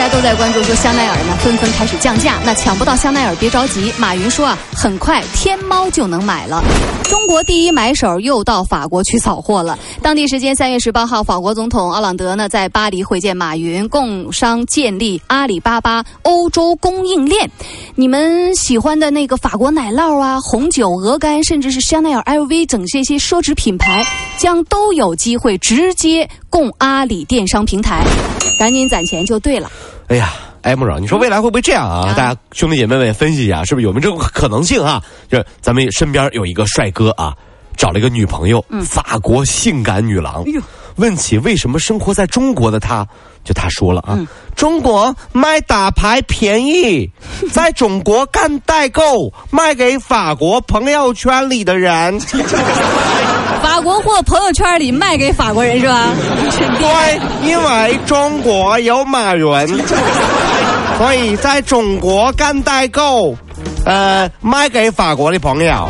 大家都在关注说香奈儿呢纷纷开始降价，那抢不到香奈儿别着急，马云说啊，很快天猫就能买了。中国第一买手又到法国去扫货了。当地时间三月十八号，法国总统奥朗德呢在巴黎会见马云，共商建立阿里巴巴欧洲供应链。你们喜欢的那个法国奶酪啊、红酒、鹅肝，甚至是香奈儿、LV 等这些奢侈品牌，将都有机会直接供阿里电商平台。赶紧攒钱就对了。哎呀，哎，穆总，你说未来会不会这样啊？啊大家兄弟姐妹们分析一下，是不是有没有这种可能性啊？就是咱们身边有一个帅哥啊，找了一个女朋友，法国性感女郎。哎问起为什么生活在中国的他，就他说了啊，中国卖打牌便宜，在中国干代购，卖给法国朋友圈里的人。国货朋友圈里卖给法国人是吧？对，因为中国有马云，所以在中国干代购，呃，卖给法国的朋友。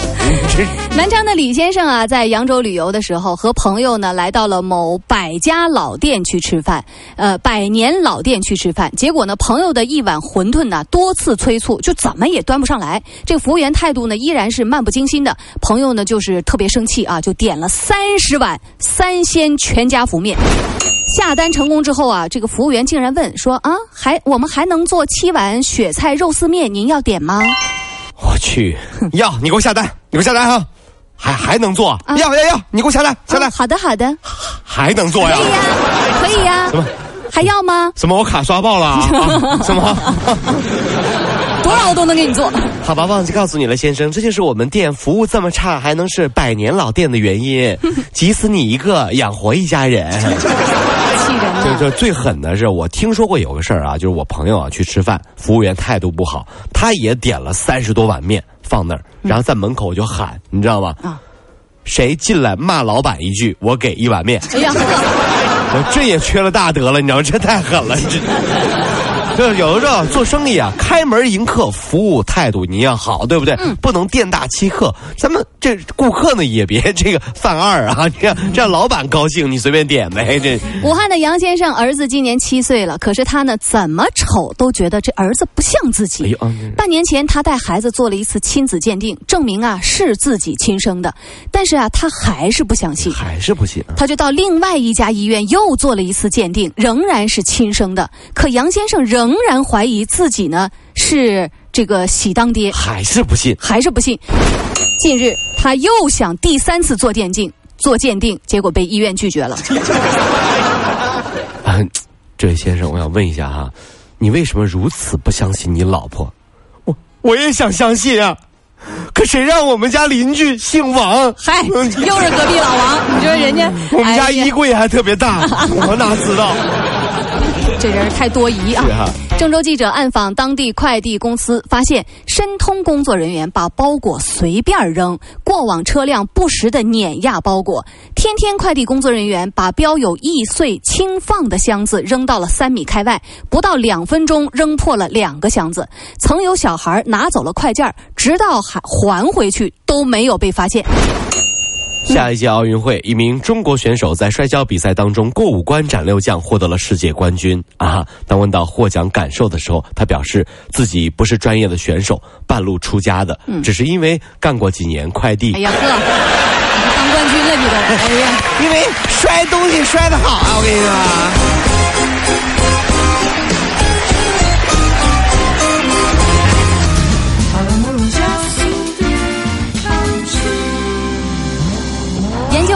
南昌的李先生啊，在扬州旅游的时候，和朋友呢来到了某百家老店去吃饭，呃，百年老店去吃饭。结果呢，朋友的一碗馄饨呢，多次催促，就怎么也端不上来。这个服务员态度呢，依然是漫不经心的。朋友呢，就是特别生气啊，就点了三十碗三鲜全家福面。下单成功之后啊，这个服务员竟然问说啊，还我们还能做七碗雪菜肉丝面，您要点吗？我去，要你给我下单，你给我下单哈，还还能做？要要要，你给我下单，下单、啊好的好的，还能做呀可以？呀，可以呀什么，还要吗？什么？我卡刷爆了啊？啊什么？多少我都能给你做。好吧，忘记告诉你了，先生，这就是我们店服务这么差，还能是百年老店的原因。急死你一个，养活一家人。就就最狠的是，我听说过有个事儿啊，就是我朋友啊去吃饭，服务员态度不好，他也点了三十多碗面放那儿，然后在门口就喊，你知道吗？啊谁进来骂老板一句，我给一碗面。哎呀，我这也缺了大德了，你知道吗？这太狠了，这。这有的时候做生意啊，开门迎客，服务态度你要好，对不对？不能店大欺客。咱们这顾客呢也别 这个犯二啊，这样这样老板高兴，你随便点呗。这武汉的杨先生儿子今年七岁了，可是他呢怎么瞅都觉得这儿子不像自己。哎呦啊半年前他带孩子做了一次亲子鉴定，证明啊是自己亲生的，但是啊他还是不相信。还是不信。他就到另外一家医院又做了一次鉴定，仍然是亲生的。可杨先生仍然怀疑自己呢是这个喜当爹，还是不信。还是不信。近日他又想第三次做鉴定，做鉴定，结果被医院拒绝了。啊，这位先生，我想问一下哈，你为什么如此不相信你老婆？我我也想相信啊，可谁让我们家邻居姓王？嗨，又是隔壁老王，你说人家 我们家衣柜还特别大，我哪知道？这人太多疑啊！郑州记者暗访当地快递公司，发现申通工作人员把包裹随便扔，过往车辆不时的碾压包裹。天天快递工作人员把标有易碎轻放的箱子扔到了三米开外，不到两分钟扔破了两个箱子。曾有小孩拿走了快件，直到还还回去都没有被发现。下一届奥运会，一名中国选手在摔跤比赛当中过五关斩六将，获得了世界冠军啊！当问到获奖感受的时候，他表示自己不是专业的选手，半路出家的，只是因为干过几年快递，哎呀呵，你 当冠军了你都，哎呀。因为摔东西摔得好啊！我跟你说。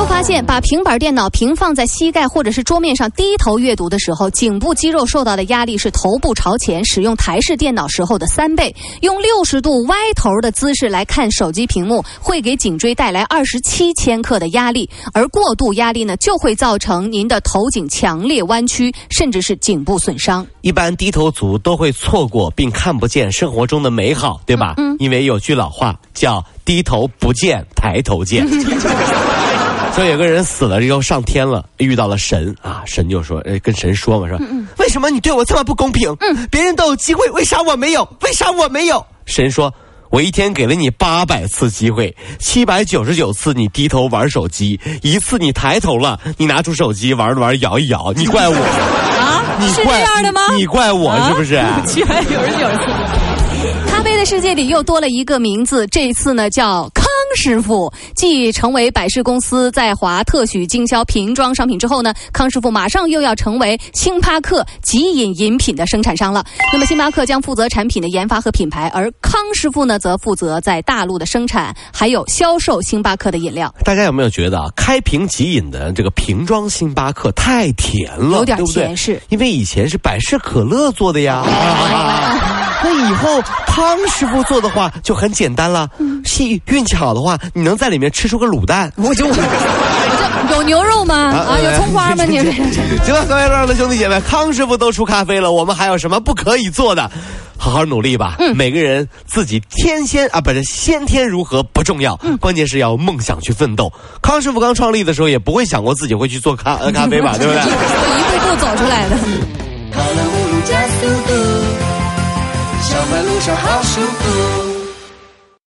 发现，把平板电脑平放在膝盖或者是桌面上低头阅读的时候，颈部肌肉受到的压力是头部朝前使用台式电脑时候的三倍。用六十度歪头的姿势来看手机屏幕，会给颈椎带来二十七千克的压力，而过度压力呢，就会造成您的头颈强烈弯曲，甚至是颈部损伤。一般低头族都会错过并看不见生活中的美好，对吧？嗯，因为有句老话叫“低头不见抬头见”。说有个人死了以后上天了，遇到了神啊，神就说，呃，跟神说嘛，说，为什么你对我这么不公平？嗯，别人都有机会，为啥我没有？为啥我没有？神说。我一天给了你八百次机会，七百九十九次你低头玩手机，一次你抬头了，你拿出手机玩着玩摇一摇，你怪我啊？你是这样的吗？你怪我是不是？七百九十九次。咖啡的世界里又多了一个名字，这一次呢叫康。师傅继成为百事公司在华特许经销瓶装商品之后呢，康师傅马上又要成为星巴克即饮饮品的生产商了。那么星巴克将负责产品的研发和品牌，而康师傅呢则负责在大陆的生产还有销售星巴克的饮料。大家有没有觉得啊，开瓶即饮的这个瓶装星巴克太甜了，有点甜是？因为以前是百事可乐做的呀。那以后康师傅做的话就很简单了。气运气好的话，你能在里面吃出个卤蛋。我就有牛肉吗？啊，有葱花吗？你行了，各位路上的兄弟姐妹，康师傅都出咖啡了，我们还有什么不可以做的？好好努力吧。嗯，每个人自己天仙啊，不是先天如何不重要，关键是要梦想去奋斗。康师傅刚创立的时候也不会想过自己会去做咖呃咖啡吧，对不对？一步步走出来的。路上好舒服。